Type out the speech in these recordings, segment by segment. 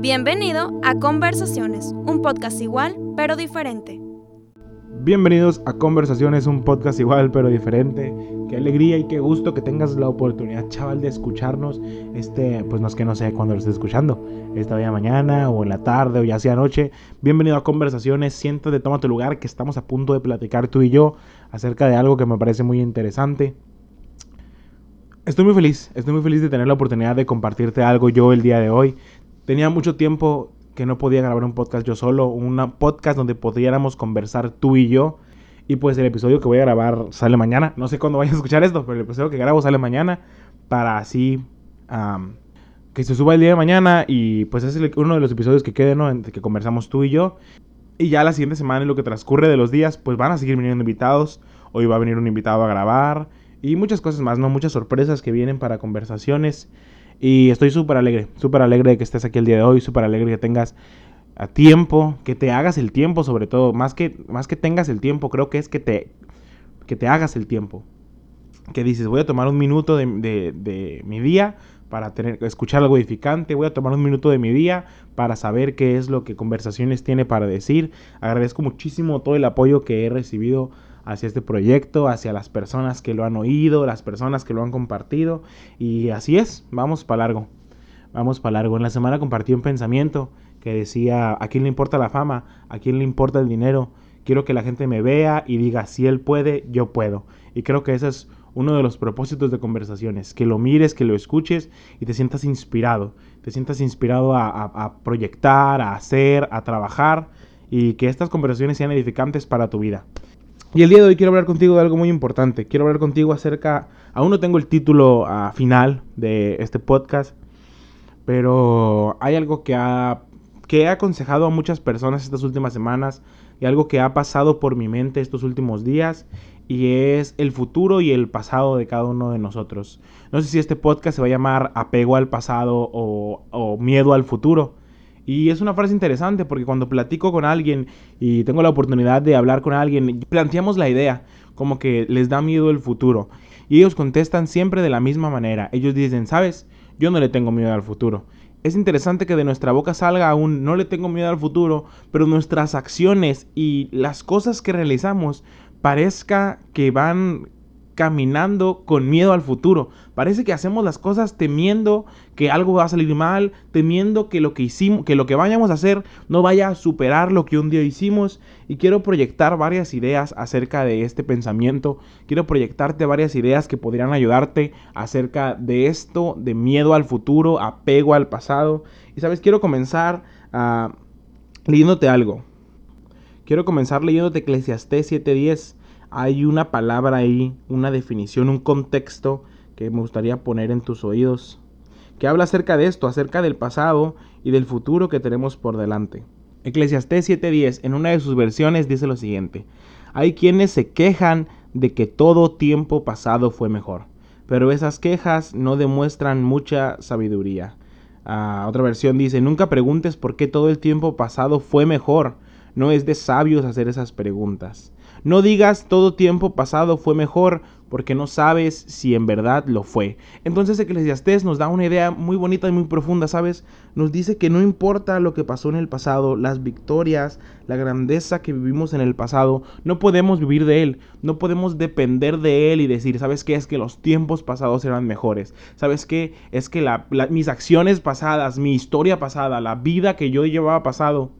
Bienvenido a Conversaciones, un podcast igual pero diferente. Bienvenidos a Conversaciones, un podcast igual pero diferente. Qué alegría y qué gusto que tengas la oportunidad, chaval, de escucharnos. Este, pues no es que no sé cuándo lo estés escuchando. Esta día mañana o en la tarde o ya sea noche. Bienvenido a Conversaciones. Siéntate, toma tu lugar, que estamos a punto de platicar tú y yo acerca de algo que me parece muy interesante. Estoy muy feliz, estoy muy feliz de tener la oportunidad de compartirte algo yo el día de hoy. Tenía mucho tiempo que no podía grabar un podcast yo solo, un podcast donde pudiéramos conversar tú y yo. Y pues el episodio que voy a grabar sale mañana. No sé cuándo vayas a escuchar esto, pero el episodio que grabo sale mañana para así que se suba el día de mañana. Y pues es uno de los episodios que quede, ¿no? que conversamos tú y yo. Y ya la siguiente semana, en lo que transcurre de los días, pues van a seguir viniendo invitados. Hoy va a venir un invitado a grabar. Y muchas cosas más, ¿no? Muchas sorpresas que vienen para conversaciones. Y estoy súper alegre, súper alegre de que estés aquí el día de hoy, súper alegre que tengas a tiempo, que te hagas el tiempo sobre todo, más que, más que tengas el tiempo, creo que es que te, que te hagas el tiempo. Que dices, voy a tomar un minuto de, de mi día para tener, escuchar algo edificante, voy a tomar un minuto de mi día para saber qué es lo que conversaciones tiene para decir. Agradezco muchísimo todo el apoyo que he recibido hacia este proyecto, hacia las personas que lo han oído, las personas que lo han compartido. Y así es, vamos para largo. Vamos para largo. En la semana compartí un pensamiento que decía, ¿a quién le importa la fama? ¿A quién le importa el dinero? Quiero que la gente me vea y diga, si él puede, yo puedo. Y creo que ese es uno de los propósitos de conversaciones, que lo mires, que lo escuches y te sientas inspirado, te sientas inspirado a, a proyectar, a hacer, a trabajar y que estas conversaciones sean edificantes para tu vida. Y el día de hoy quiero hablar contigo de algo muy importante. Quiero hablar contigo acerca, aún no tengo el título uh, final de este podcast, pero hay algo que, he aconsejado a muchas personas estas últimas semanas y algo que ha pasado por mi mente estos últimos días y es el futuro y el pasado de cada uno de nosotros. No sé si este podcast se va a llamar apego al pasado o miedo al futuro. Y es una frase interesante porque cuando platico con alguien y tengo la oportunidad de hablar con alguien, planteamos la idea como que les da miedo el futuro. Y ellos contestan siempre de la misma manera. Ellos dicen, ¿sabes? Yo no le tengo miedo al futuro. Es interesante que de nuestra boca salga aún no le tengo miedo al futuro, pero nuestras acciones y las cosas que realizamos parezca que van caminando con miedo al futuro. Parece que hacemos las cosas temiendo que algo va a salir mal, temiendo que lo que hicimos, que lo que vayamos a hacer no vaya a superar lo que un día hicimos. Y quiero proyectar varias ideas acerca de este pensamiento. Quiero proyectarte varias ideas que podrían ayudarte acerca de esto, de miedo al futuro, apego al pasado. Y sabes, quiero comenzar uh, leyéndote algo. Quiero comenzar leyéndote Eclesiastés 7:10 hay una palabra ahí, una definición, un contexto que me gustaría poner en tus oídos, que habla acerca de esto, acerca del pasado y del futuro que tenemos por delante. Eclesiastés 7:10 en una de sus versiones dice lo siguiente, hay quienes se quejan de que todo tiempo pasado fue mejor, pero esas quejas no demuestran mucha sabiduría. Ah, otra versión dice, nunca preguntes por qué todo el tiempo pasado fue mejor, no es de sabios hacer esas preguntas. No digas todo tiempo pasado fue mejor porque no sabes si en verdad lo fue. Entonces Eclesiastés nos da una idea muy bonita y muy profunda, ¿sabes? Nos dice que no importa lo que pasó en el pasado, las victorias, la grandeza que vivimos en el pasado, no podemos vivir de él, no podemos depender de él y decir, ¿sabes qué? Es que los tiempos pasados eran mejores. ¿Sabes qué? Es que mis acciones pasadas, mi historia pasada, la vida que yo llevaba pasado,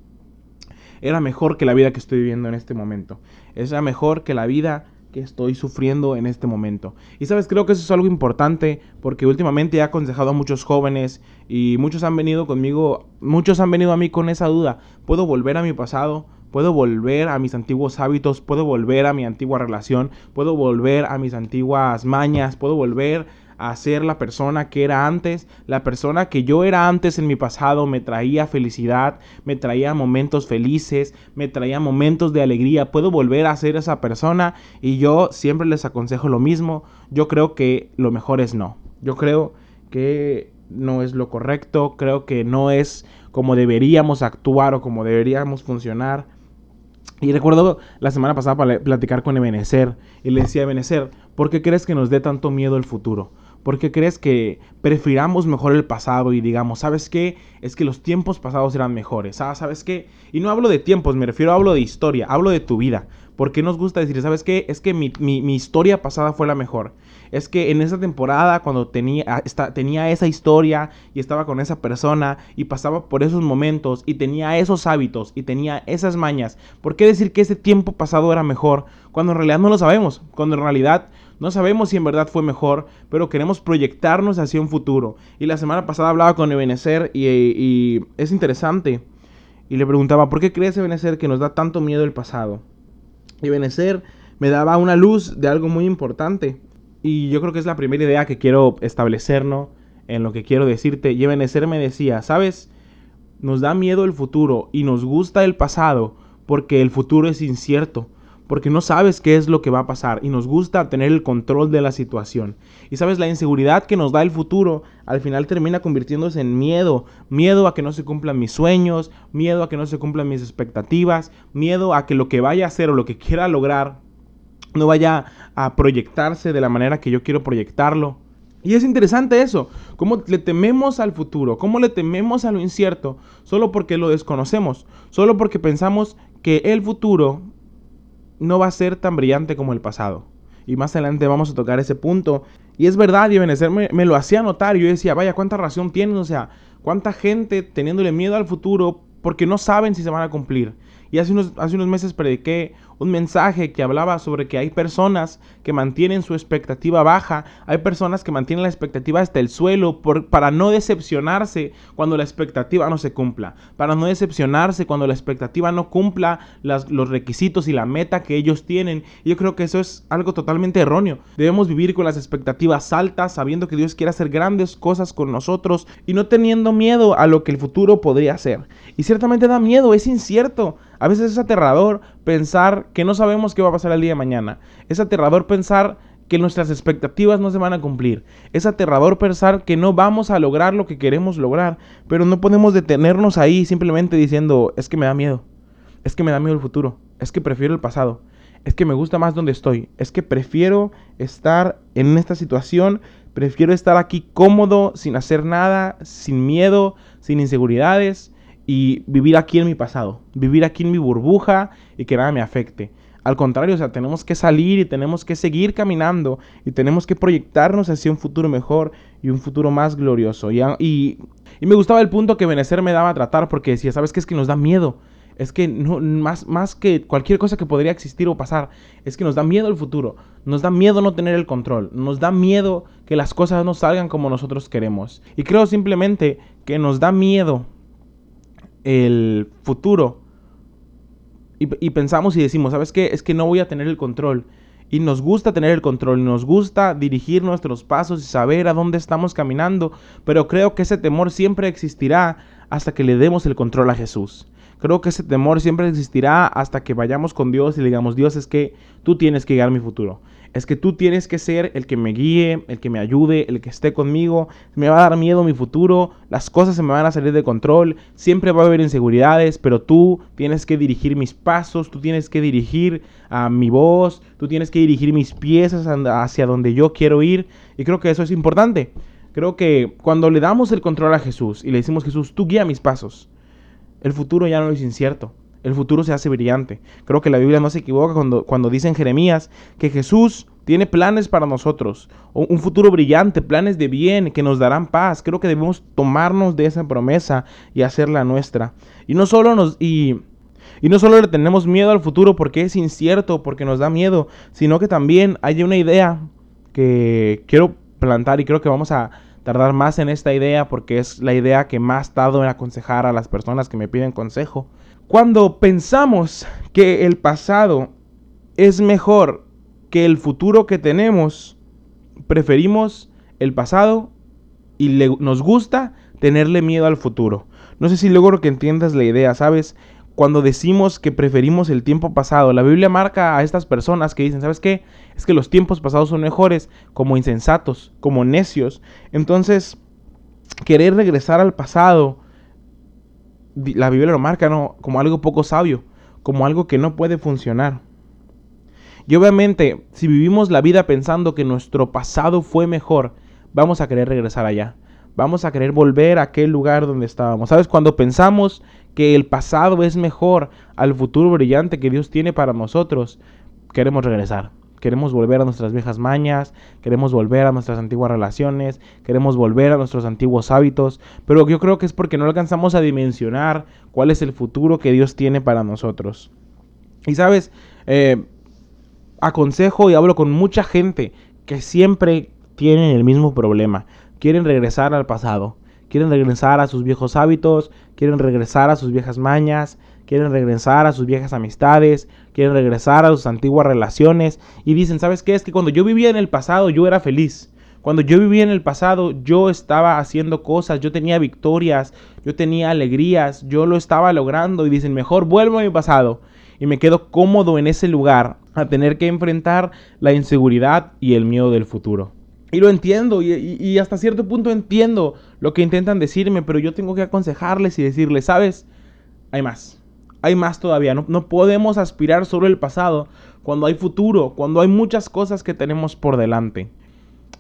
era mejor que la vida que estoy viviendo en este momento. Era mejor que la vida que estoy sufriendo en este momento. Y sabes, creo que eso es algo importante porque últimamente he aconsejado a muchos jóvenes y muchos han venido conmigo, muchos han venido a mí con esa duda. ¿Puedo volver a mi pasado? ¿Puedo volver a mis antiguos hábitos? ¿Puedo volver a mi antigua relación? ¿Puedo volver a mis antiguas mañas? ¿Puedo volver a ser la persona que era antes. La persona que yo era antes en mi pasado me traía felicidad, me traía momentos felices, me traía momentos de alegría. Puedo volver a ser esa persona y yo siempre les aconsejo lo mismo. Yo creo que lo mejor es no. Yo creo que no es lo correcto, creo que no es como deberíamos actuar o como deberíamos funcionar. Y recuerdo la semana pasada para platicar con Ebenezer y le decía a ¿por qué crees que nos dé tanto miedo el futuro? ¿Por qué crees que prefiramos mejor el pasado y digamos, ¿sabes qué? Es que los tiempos pasados eran mejores. Ah, ¿sabes qué? Y no hablo de tiempos, me refiero, hablo de historia, hablo de tu vida. ¿Por qué nos gusta decir, ¿sabes qué? Es que mi, historia pasada fue la mejor. Es que en esa temporada, cuando tenía, ah, tenía esa historia y estaba con esa persona y pasaba por esos momentos y tenía esos hábitos y tenía esas mañas, ¿por qué decir que ese tiempo pasado era mejor cuando en realidad no lo sabemos? Cuando en realidad no sabemos si en verdad fue mejor, pero queremos proyectarnos hacia un futuro. Y la semana pasada hablaba con Ebenezer y, y es interesante. Y le preguntaba, ¿por qué crees, Ebenezer, que nos da tanto miedo el pasado? y Benecer me daba una luz de algo muy importante. Y yo creo que es la primera idea que quiero establecer, ¿no? En lo que quiero decirte. Y Benecer me decía, ¿sabes? Nos da miedo el futuro y nos gusta el pasado porque el futuro es incierto porque no sabes qué es lo que va a pasar y nos gusta tener el control de la situación. Y sabes, la inseguridad que nos da el futuro al final termina convirtiéndose en miedo, miedo a que no se cumplan mis sueños, miedo a que no se cumplan mis expectativas, miedo a que lo que vaya a hacer o lo que quiera lograr no vaya a proyectarse de la manera que yo quiero proyectarlo. Y es interesante eso, cómo le tememos al futuro, cómo le tememos a lo incierto, solo porque lo desconocemos, solo porque pensamos que el futuro no va a ser tan brillante como el pasado. Y más adelante vamos a tocar ese punto. Y es verdad, y Benecer me, lo hacía notar. Yo decía, vaya, cuánta razón tienes. O sea, cuánta gente teniéndole miedo al futuro porque no saben si se van a cumplir. Y hace unos, hace unos meses prediqué un mensaje que hablaba sobre que hay personas que mantienen su expectativa baja, hay personas que mantienen la expectativa hasta el suelo para no decepcionarse cuando la expectativa no se cumpla, para no decepcionarse cuando la expectativa no cumpla los requisitos y la meta que ellos tienen. Yo creo que eso es algo totalmente erróneo. Debemos vivir con las expectativas altas, sabiendo que Dios quiere hacer grandes cosas con nosotros y no teniendo miedo a lo que el futuro podría ser. Y ciertamente da miedo, es incierto. A veces es aterrador pensar que no sabemos qué va a pasar el día de mañana. Es aterrador pensar que nuestras expectativas no se van a cumplir. Es aterrador pensar que no vamos a lograr lo que queremos lograr, pero no podemos detenernos ahí simplemente diciendo, es que me da miedo, es que me da miedo el futuro, es que prefiero el pasado, es que me gusta más donde estoy, es que prefiero estar en esta situación, prefiero estar aquí cómodo, sin hacer nada, sin miedo, sin inseguridades y vivir aquí en mi pasado, vivir aquí en mi burbuja y que nada me afecte. Al contrario, o sea, tenemos que salir y tenemos que seguir caminando y tenemos que proyectarnos hacia un futuro mejor y un futuro más glorioso. Y, y, me gustaba el punto que Benecer me daba a tratar porque decía, ¿sabes qué? Es que nos da miedo. Es que no, más, más que cualquier cosa que podría existir o pasar, es que nos da miedo el futuro. Nos da miedo no tener el control. Nos da miedo que las cosas no salgan como nosotros queremos. Y creo simplemente que nos da miedo el futuro y, pensamos y decimos, ¿sabes qué? Es que no voy a tener el control. Y nos gusta tener el control, nos gusta dirigir nuestros pasos y saber a dónde estamos caminando, pero creo que ese temor siempre existirá hasta que le demos el control a Jesús. Creo que ese temor siempre existirá hasta que vayamos con Dios y le digamos, Dios es que tú tienes que guiar mi futuro es que tú tienes que ser el que me guíe, el que me ayude, el que esté conmigo. Me va a dar miedo mi futuro, las cosas se me van a salir de control, siempre va a haber inseguridades, pero tú tienes que dirigir mis pasos, tú tienes que dirigir a mi voz, tú tienes que dirigir mis piezas hacia donde yo quiero ir. Y creo que eso es importante. Creo que cuando le damos el control a Jesús y le decimos, Jesús, tú guía mis pasos, el futuro ya no es incierto el futuro se hace brillante. Creo que la Biblia no se equivoca cuando, cuando dice en Jeremías que Jesús tiene planes para nosotros, un futuro brillante, planes de bien que nos darán paz. Creo que debemos tomarnos de esa promesa y hacerla nuestra. Y no solo nos y, y no solo le tenemos miedo al futuro porque es incierto, porque nos da miedo, sino que también hay una idea que quiero plantar y creo que vamos a tardar más en esta idea porque es la idea que más tardo en aconsejar a las personas que me piden consejo. Cuando pensamos que el pasado es mejor que el futuro que tenemos, preferimos el pasado y nos gusta tenerle miedo al futuro. No sé si logro que entiendas la idea, ¿sabes? Cuando decimos que preferimos el tiempo pasado, la Biblia marca a estas personas que dicen, ¿sabes qué? Es que los tiempos pasados son mejores, como insensatos, como necios. Entonces, querer regresar al pasado la Biblia lo marca ¿no? como algo poco sabio, como algo que no puede funcionar. Y obviamente, si vivimos la vida pensando que nuestro pasado fue mejor, vamos a querer regresar allá. Vamos a querer volver a aquel lugar donde estábamos. ¿Sabes? Cuando pensamos que el pasado es mejor al futuro brillante que Dios tiene para nosotros, queremos regresar. Queremos volver a nuestras viejas mañas, queremos volver a nuestras antiguas relaciones, queremos volver a nuestros antiguos hábitos, pero yo creo que es porque no alcanzamos a dimensionar cuál es el futuro que Dios tiene para nosotros. Y sabes, eh, aconsejo y hablo con mucha gente que siempre tienen el mismo problema, quieren regresar al pasado, quieren regresar a sus viejos hábitos, quieren regresar a sus viejas mañas, quieren regresar a sus viejas amistades, quieren regresar a sus antiguas relaciones y dicen, ¿sabes qué? Es que cuando yo vivía en el pasado yo era feliz. Cuando yo vivía en el pasado yo estaba haciendo cosas, yo tenía victorias, yo tenía alegrías, yo lo estaba logrando y dicen, mejor vuelvo a mi pasado y me quedo cómodo en ese lugar a tener que enfrentar la inseguridad y el miedo del futuro. Y lo entiendo y, hasta cierto punto entiendo lo que intentan decirme, pero yo tengo que aconsejarles y decirles, sabes, hay más hay más todavía. No, podemos aspirar solo el pasado cuando hay futuro, cuando hay muchas cosas que tenemos por delante.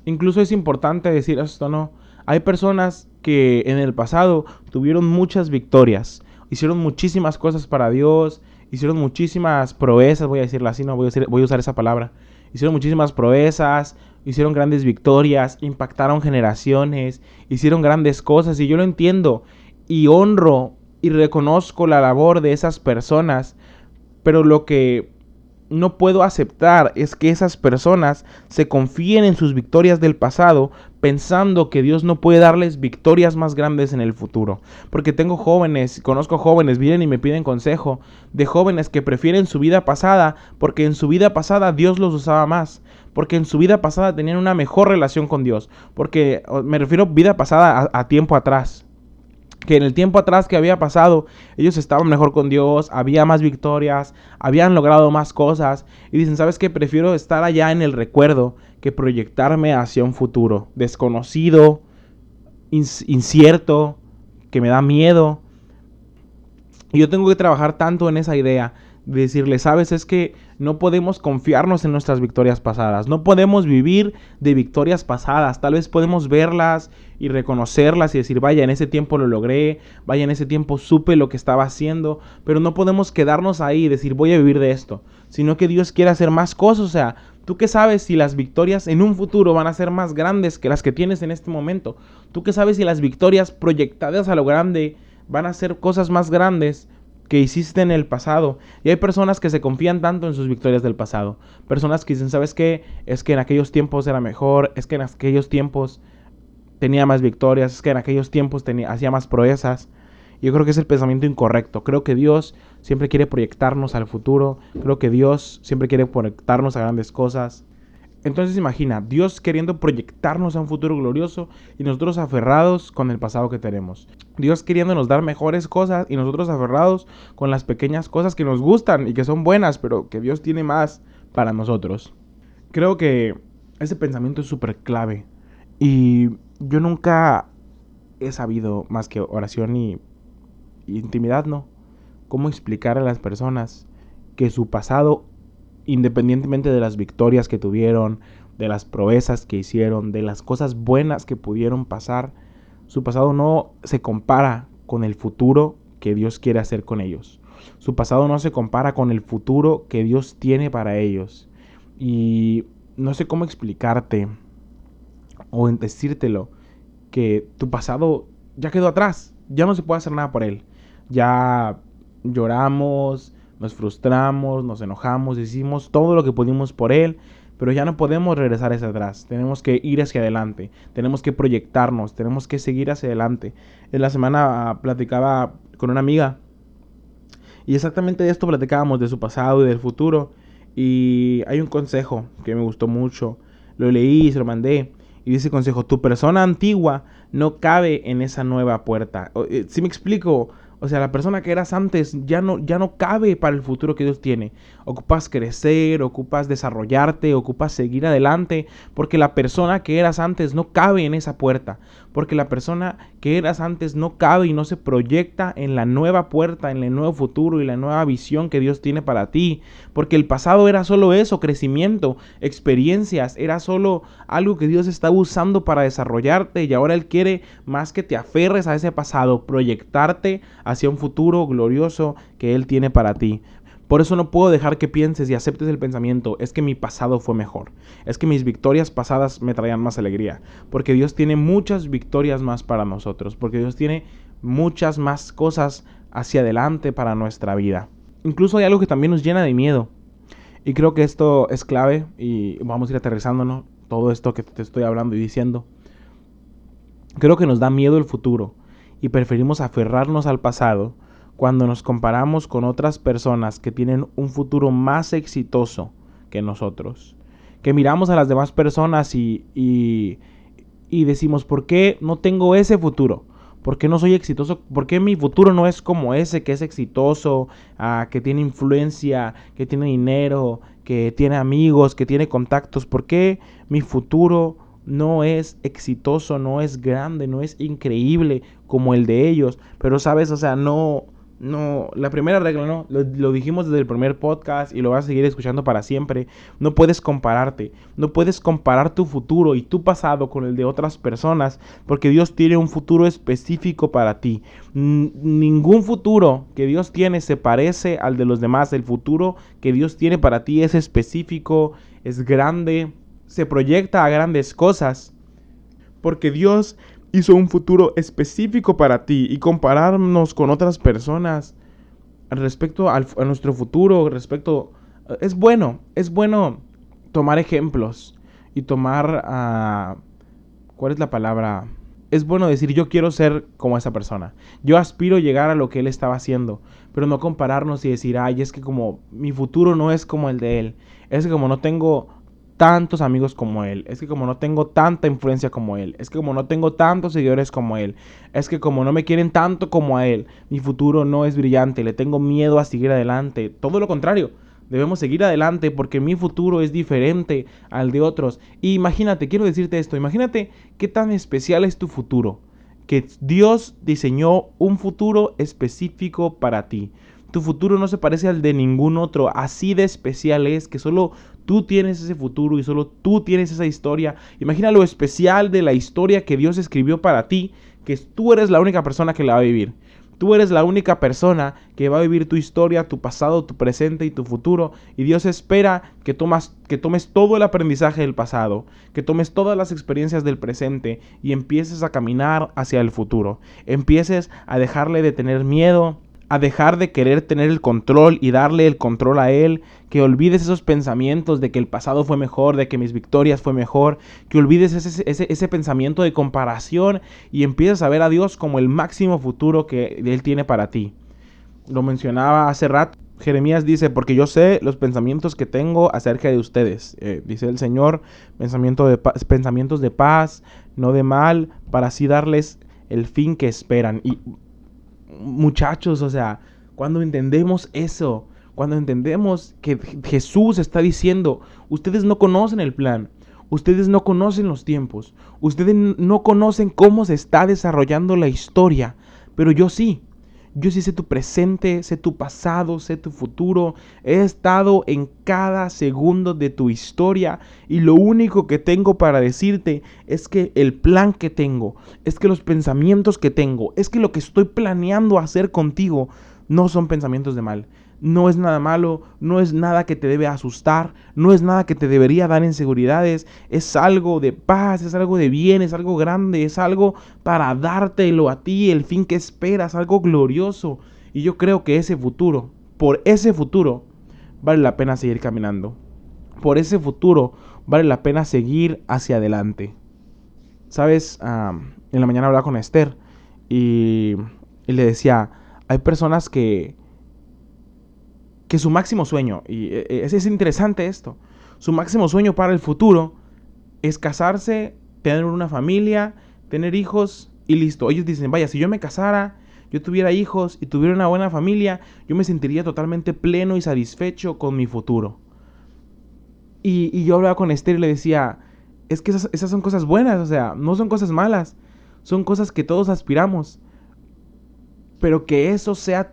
Incluso es importante decir esto, ¿no? Hay personas que en el pasado tuvieron muchas victorias, hicieron muchísimas cosas para Dios, hicieron muchísimas proezas, voy a decirlo así, no voy a, voy a usar esa palabra. Hicieron muchísimas proezas, hicieron grandes victorias, impactaron generaciones, hicieron grandes cosas y yo lo entiendo y honro y reconozco la labor de esas personas, pero lo que no puedo aceptar es que esas personas se confíen en sus victorias del pasado pensando que Dios no puede darles victorias más grandes en el futuro. Porque tengo jóvenes, conozco jóvenes, vienen y me piden consejo de jóvenes que prefieren su vida pasada porque en su vida pasada Dios los usaba más. Porque en su vida pasada tenían una mejor relación con Dios. Porque me refiero vida pasada a, a tiempo atrás que en el tiempo atrás que había pasado, ellos estaban mejor con Dios, había más victorias, habían logrado más cosas y dicen, ¿sabes qué? Prefiero estar allá en el recuerdo que proyectarme hacia un futuro desconocido, incierto, que me da miedo. Y yo tengo que trabajar tanto en esa idea decirle, sabes, es que no podemos confiarnos en nuestras victorias pasadas, no podemos vivir de victorias pasadas, tal vez podemos verlas y reconocerlas y decir, vaya, en ese tiempo lo logré, vaya, en ese tiempo supe lo que estaba haciendo, pero no podemos quedarnos ahí y decir, voy a vivir de esto, sino que Dios quiere hacer más cosas, o sea, ¿Tú qué sabes si las victorias en un futuro van a ser más grandes que las que tienes en este momento? ¿Tú qué sabes si las victorias proyectadas a lo grande van a ser cosas más grandes que hiciste en el pasado. Y hay personas que se confían tanto en sus victorias del pasado. Personas que dicen, ¿sabes qué? Es que en aquellos tiempos era mejor, es que en aquellos tiempos tenía más victorias, es que en aquellos tiempos tenía, hacía más proezas. Yo creo que es el pensamiento incorrecto. Creo que Dios siempre quiere proyectarnos al futuro. Creo que Dios siempre quiere proyectarnos a grandes cosas. Entonces imagina, Dios queriendo proyectarnos a un futuro glorioso y nosotros aferrados con el pasado que tenemos. Dios queriéndonos dar mejores cosas y nosotros aferrados con las pequeñas cosas que nos gustan y que son buenas, pero que Dios tiene más para nosotros. Creo que ese pensamiento es súper clave y yo nunca he sabido más que oración y, y intimidad, ¿no? Cómo explicar a las personas que su pasado independientemente de las victorias que tuvieron, de las proezas que hicieron, de las cosas buenas que pudieron pasar, su pasado no se compara con el futuro que Dios quiere hacer con ellos. Su pasado no se compara con el futuro que Dios tiene para ellos. Y no sé cómo explicarte o decírtelo que tu pasado ya quedó atrás, ya no se puede hacer nada por él. Ya lloramos, nos frustramos, nos enojamos, hicimos todo lo que pudimos por él, pero ya no podemos regresar hacia atrás, tenemos que ir hacia adelante, tenemos que proyectarnos, tenemos que seguir hacia adelante. En la semana ah, platicaba con una amiga y exactamente de esto platicábamos, de su pasado y del futuro. Y hay un consejo que me gustó mucho, lo leí y se lo mandé. Y dice consejo, tu persona antigua no cabe en esa nueva puerta. Eh, si me explico, o sea, la persona que eras antes ya no, ya no cabe para el futuro que Dios tiene. Ocupas crecer, ocupas desarrollarte, ocupas seguir adelante, porque la persona que eras antes no cabe en esa puerta. Porque la persona que eras antes no cabe y no se proyecta en la nueva puerta, en el nuevo futuro y la nueva visión que Dios tiene para ti, porque el pasado era solo eso, crecimiento, experiencias, era solo algo que Dios está usando para desarrollarte y ahora Él quiere más que te aferres a ese pasado, proyectarte hacia un futuro glorioso que Él tiene para ti. Por eso no puedo dejar que pienses y aceptes el pensamiento, es que mi pasado fue mejor, es que mis victorias pasadas me traían más alegría, porque Dios tiene muchas victorias más para nosotros, porque Dios tiene muchas más cosas hacia adelante para nuestra vida. Incluso hay algo que también nos llena de miedo. Y creo que esto es clave y vamos a ir aterrizándonos todo esto que te estoy hablando y diciendo. Creo que nos da miedo el futuro y preferimos aferrarnos al pasado cuando nos comparamos con otras personas que tienen un futuro más exitoso que nosotros. Que miramos a las demás personas y, y, decimos, ¿por qué no tengo ese futuro? ¿Por qué no soy exitoso? ¿Por qué mi futuro no es como ese que es exitoso, ah, que tiene influencia, que tiene dinero, que tiene amigos, que tiene contactos? ¿Por qué mi futuro no es exitoso, no es grande, no es increíble como el de ellos? Pero sabes, o sea, no, no, la primera regla, ¿no? Lo, dijimos desde el primer podcast y lo vas a seguir escuchando para siempre. No puedes compararte. No puedes comparar tu futuro y tu pasado con el de otras personas porque Dios tiene un futuro específico para ti. ningún futuro que Dios tiene se parece al de los demás. El futuro que Dios tiene para ti es específico, es grande, se proyecta a grandes cosas. Porque Dios hizo un futuro específico para ti y compararnos con otras personas respecto a nuestro futuro, respecto... Es bueno, es bueno tomar ejemplos y tomar... Uh, ¿Cuál es la palabra? Es bueno decir yo quiero ser como esa persona. Yo aspiro a llegar a lo que él estaba haciendo, pero no compararnos y decir, ay, es que como mi futuro no es como el de él. Es que como no tengo tantos amigos como él, es que como no tengo tanta influencia como él, es que como no tengo tantos seguidores como él, es que como no me quieren tanto como a él, mi futuro no es brillante, le tengo miedo a seguir adelante. Todo lo contrario, debemos seguir adelante porque mi futuro es diferente al de otros. Y imagínate, quiero decirte esto, imagínate qué tan especial es tu futuro, que Dios diseñó un futuro específico para ti. Tu futuro no se parece al de ningún otro. Así de especial es que solo tú tienes ese futuro y solo tú tienes esa historia. Imagina lo especial de la historia que Dios escribió para ti, que tú eres la única persona que la va a vivir. Tú eres la única persona que va a vivir tu historia, tu pasado, tu presente y tu futuro. Y Dios espera que, tomas, que tomes todo el aprendizaje del pasado, que tomes todas las experiencias del presente y empieces a caminar hacia el futuro. Empieces a dejarle de tener miedo, a dejar de querer tener el control y darle el control a Él, que olvides esos pensamientos de que el pasado fue mejor, de que mis victorias fue mejor, que olvides ese, ese, pensamiento de comparación y empieces a ver a Dios como el máximo futuro que Él tiene para ti. Lo mencionaba hace rato. Jeremías dice, porque yo sé los pensamientos que tengo acerca de ustedes, eh, dice el Señor, pensamiento de pensamientos de paz, no de mal, para así darles el fin que esperan. Y muchachos, o sea, cuando entendemos eso, cuando entendemos que Jesús está diciendo, ustedes no conocen el plan, ustedes no conocen los tiempos, ustedes no conocen cómo se está desarrollando la historia, pero yo sí. Yo sí sé tu presente, sé tu pasado, sé tu futuro. He estado en cada segundo de tu historia y lo único que tengo para decirte es que el plan que tengo, es que los pensamientos que tengo, es que lo que estoy planeando hacer contigo no son pensamientos de mal, no es nada malo, no es nada que te debe asustar, no es nada que te debería dar inseguridades, es algo de paz, es algo de bien, es algo grande, es algo para dártelo a ti, el fin que esperas, algo glorioso. Y yo creo que ese futuro, por ese futuro, vale la pena seguir caminando. Por ese futuro vale la pena seguir hacia adelante. Sabes, en la mañana hablaba con Esther y, y le decía, hay personas que que su máximo sueño, y e, e, es, es interesante esto, su máximo sueño para el futuro es casarse, tener una familia, tener hijos y listo. Ellos dicen, vaya, si yo me casara, yo tuviera hijos y tuviera una buena familia, yo me sentiría totalmente pleno y satisfecho con mi futuro. Y, yo hablaba con Esther y le decía, es que esas, esas, son cosas buenas, o sea, no son cosas malas. son cosas que todos aspiramos. Pero que eso sea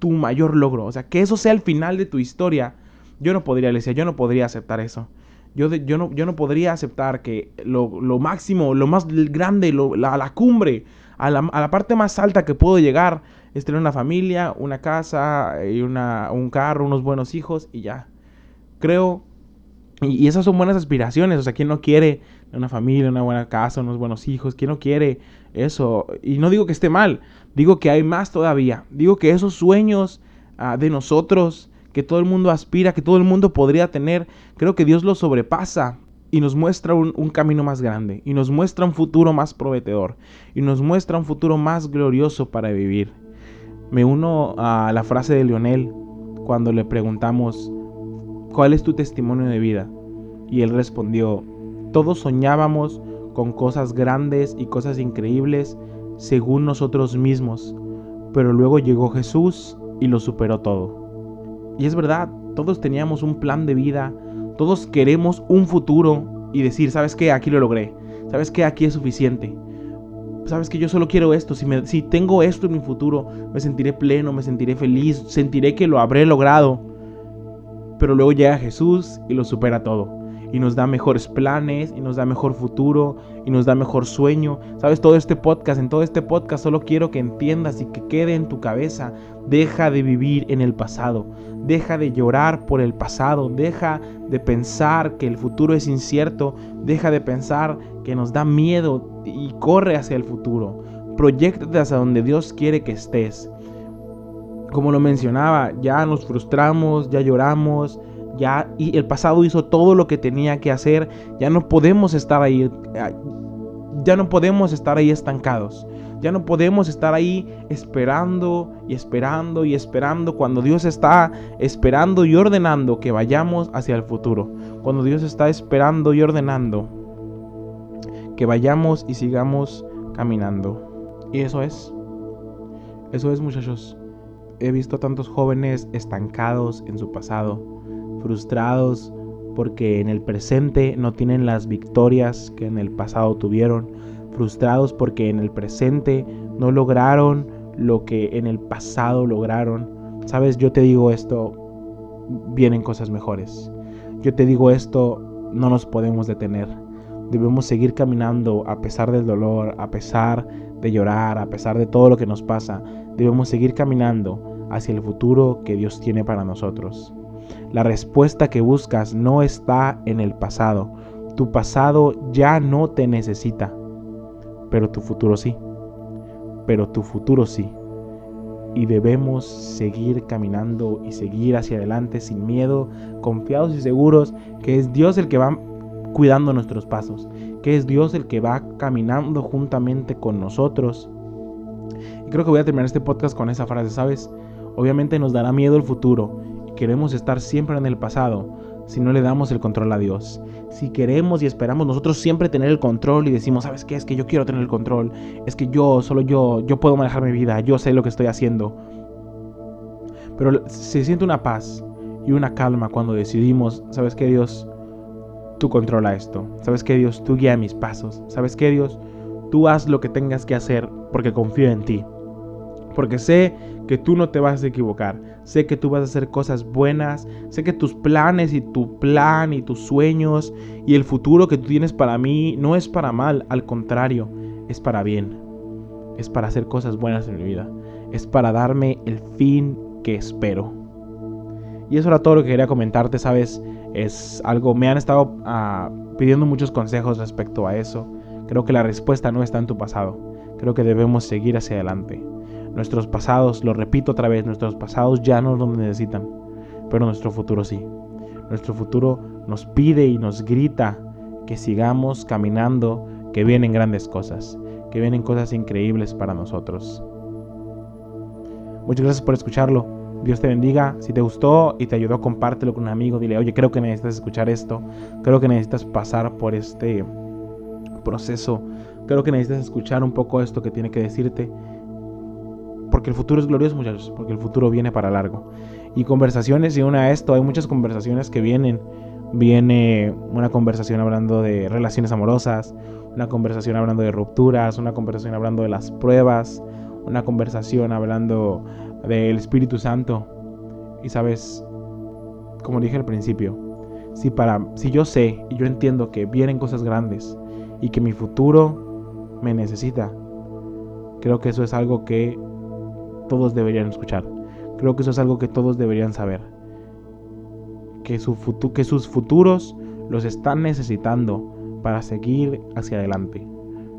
tu mayor logro, o sea, que eso sea el final de tu historia, yo no podría, Alicia, yo no podría aceptar eso. Yo, yo, no, yo no podría aceptar que lo, máximo, lo más grande, la, la, cumbre, a la, a la, parte más alta que puedo llegar es tener una familia, una casa, y una, un carro, unos buenos hijos y ya. Creo, y, y esas son buenas aspiraciones, o sea, ¿quién no quiere una familia, una buena casa, unos buenos hijos? ¿Quién no quiere eso? Y no digo que esté mal, digo que hay más todavía. Digo que esos sueños ah, de nosotros que todo el mundo aspira, que todo el mundo podría tener, creo que Dios lo sobrepasa y nos muestra un, camino más grande, y nos muestra un futuro más prometedor, y nos muestra un futuro más glorioso para vivir. Me uno a la frase de Leonel cuando le preguntamos, ¿cuál es tu testimonio de vida? Y él respondió, todos soñábamos con cosas grandes y cosas increíbles según nosotros mismos, pero luego llegó Jesús y lo superó todo. Y es verdad, todos teníamos un plan de vida, todos queremos un futuro y decir, ¿sabes qué? Aquí lo logré. ¿Sabes qué? Aquí es suficiente. ¿Sabes que Yo solo quiero esto. Si, me, si tengo esto en mi futuro, me sentiré pleno, me sentiré feliz, sentiré que lo habré logrado. Pero luego llega Jesús y lo supera todo y nos da mejores planes y nos da mejor futuro y nos da mejor sueño. Sabes, todo este podcast, en todo este podcast solo quiero que entiendas y que quede en tu cabeza. Deja de vivir en el pasado. Deja de llorar por el pasado. Deja de pensar que el futuro es incierto. Deja de pensar que nos da miedo y corre hacia el futuro. Proyectate hacia donde Dios quiere que estés. Como lo mencionaba, ya nos frustramos, ya lloramos, ya y el pasado hizo todo lo que tenía que hacer, ya no podemos estar ahí ya no podemos estar ahí estancados. Ya no podemos estar ahí esperando y esperando y esperando cuando Dios está esperando y ordenando que vayamos hacia el futuro. Cuando Dios está esperando y ordenando que vayamos y sigamos caminando. Y eso es. Eso es muchachos. He visto tantos jóvenes estancados en su pasado frustrados porque en el presente no tienen las victorias que en el pasado tuvieron, frustrados porque en el presente no lograron lo que en el pasado lograron. Sabes, yo te digo esto, vienen cosas mejores. Yo te digo esto, no nos podemos detener. Debemos seguir caminando a pesar del dolor, a pesar de llorar, a pesar de todo lo que nos pasa. Debemos seguir caminando hacia el futuro que Dios tiene para nosotros. La respuesta que buscas no está en el pasado. Tu pasado ya no te necesita, pero tu futuro sí. Pero tu futuro sí. Y debemos seguir caminando y seguir hacia adelante sin miedo, confiados y seguros que es Dios el que va cuidando nuestros pasos, que es Dios el que va caminando juntamente con nosotros. Y creo que voy a terminar este podcast con esa frase, ¿sabes? Obviamente nos dará miedo el futuro queremos estar siempre en el pasado si no le damos el control a Dios. Si queremos y esperamos nosotros siempre tener el control y decimos, ¿sabes qué? Es que yo quiero tener el control. Es que yo, solo yo, yo puedo manejar mi vida. Yo sé lo que estoy haciendo. Pero se siente una paz y una calma cuando decidimos, ¿sabes qué Dios? Tú controla esto. ¿Sabes qué Dios? Tú guía mis pasos. ¿Sabes qué Dios? Tú haz lo que tengas que hacer porque confío en ti. Porque sé que tú no te vas a equivocar. Sé que tú vas a hacer cosas buenas. Sé que tus planes y tu plan y tus sueños y el futuro que tú tienes para mí no es para mal. Al contrario, es para bien. Es para hacer cosas buenas en mi vida. Es para darme el fin que espero. Y eso era todo lo que quería comentarte, ¿sabes? Es algo, me han estado ah, pidiendo muchos consejos respecto a eso. Creo que la respuesta no está en tu pasado. Creo que debemos seguir hacia adelante. Nuestros pasados, lo repito otra vez, nuestros pasados ya no nos necesitan, pero nuestro futuro sí. Nuestro futuro nos pide y nos grita que sigamos caminando, que vienen grandes cosas, que vienen cosas increíbles para nosotros. Muchas gracias por escucharlo. Dios te bendiga. Si te gustó y te ayudó, compártelo con un amigo. Dile, oye, creo que necesitas escuchar esto. Creo que necesitas pasar por este proceso. Creo que necesitas escuchar un poco esto que tiene que decirte. Porque el futuro es glorioso, muchachos, porque el futuro viene para largo. Y conversaciones, y una a esto, hay muchas conversaciones que vienen. Viene una conversación hablando de relaciones amorosas, una conversación hablando de rupturas, una conversación hablando de las pruebas, una conversación hablando del Espíritu Santo. Y sabes, como dije al principio, si para si yo sé y yo entiendo que vienen cosas grandes y que mi futuro me necesita, creo que eso es algo que todos deberían escuchar. Creo que eso es algo que todos deberían saber. Que, su que sus futuros los están necesitando para seguir hacia adelante,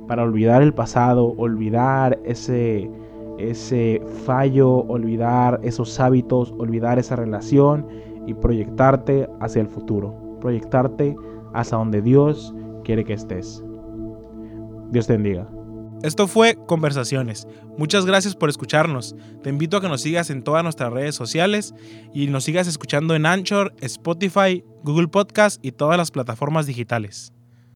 para olvidar el pasado, olvidar ese, ese fallo, olvidar esos hábitos, olvidar esa relación y proyectarte hacia el futuro, proyectarte hacia donde Dios quiere que estés. Dios te bendiga. Esto fue Conversaciones. Muchas gracias por escucharnos. Te invito a que nos sigas en todas nuestras redes sociales y nos sigas escuchando en Anchor, Spotify, Google Podcast y todas las plataformas digitales.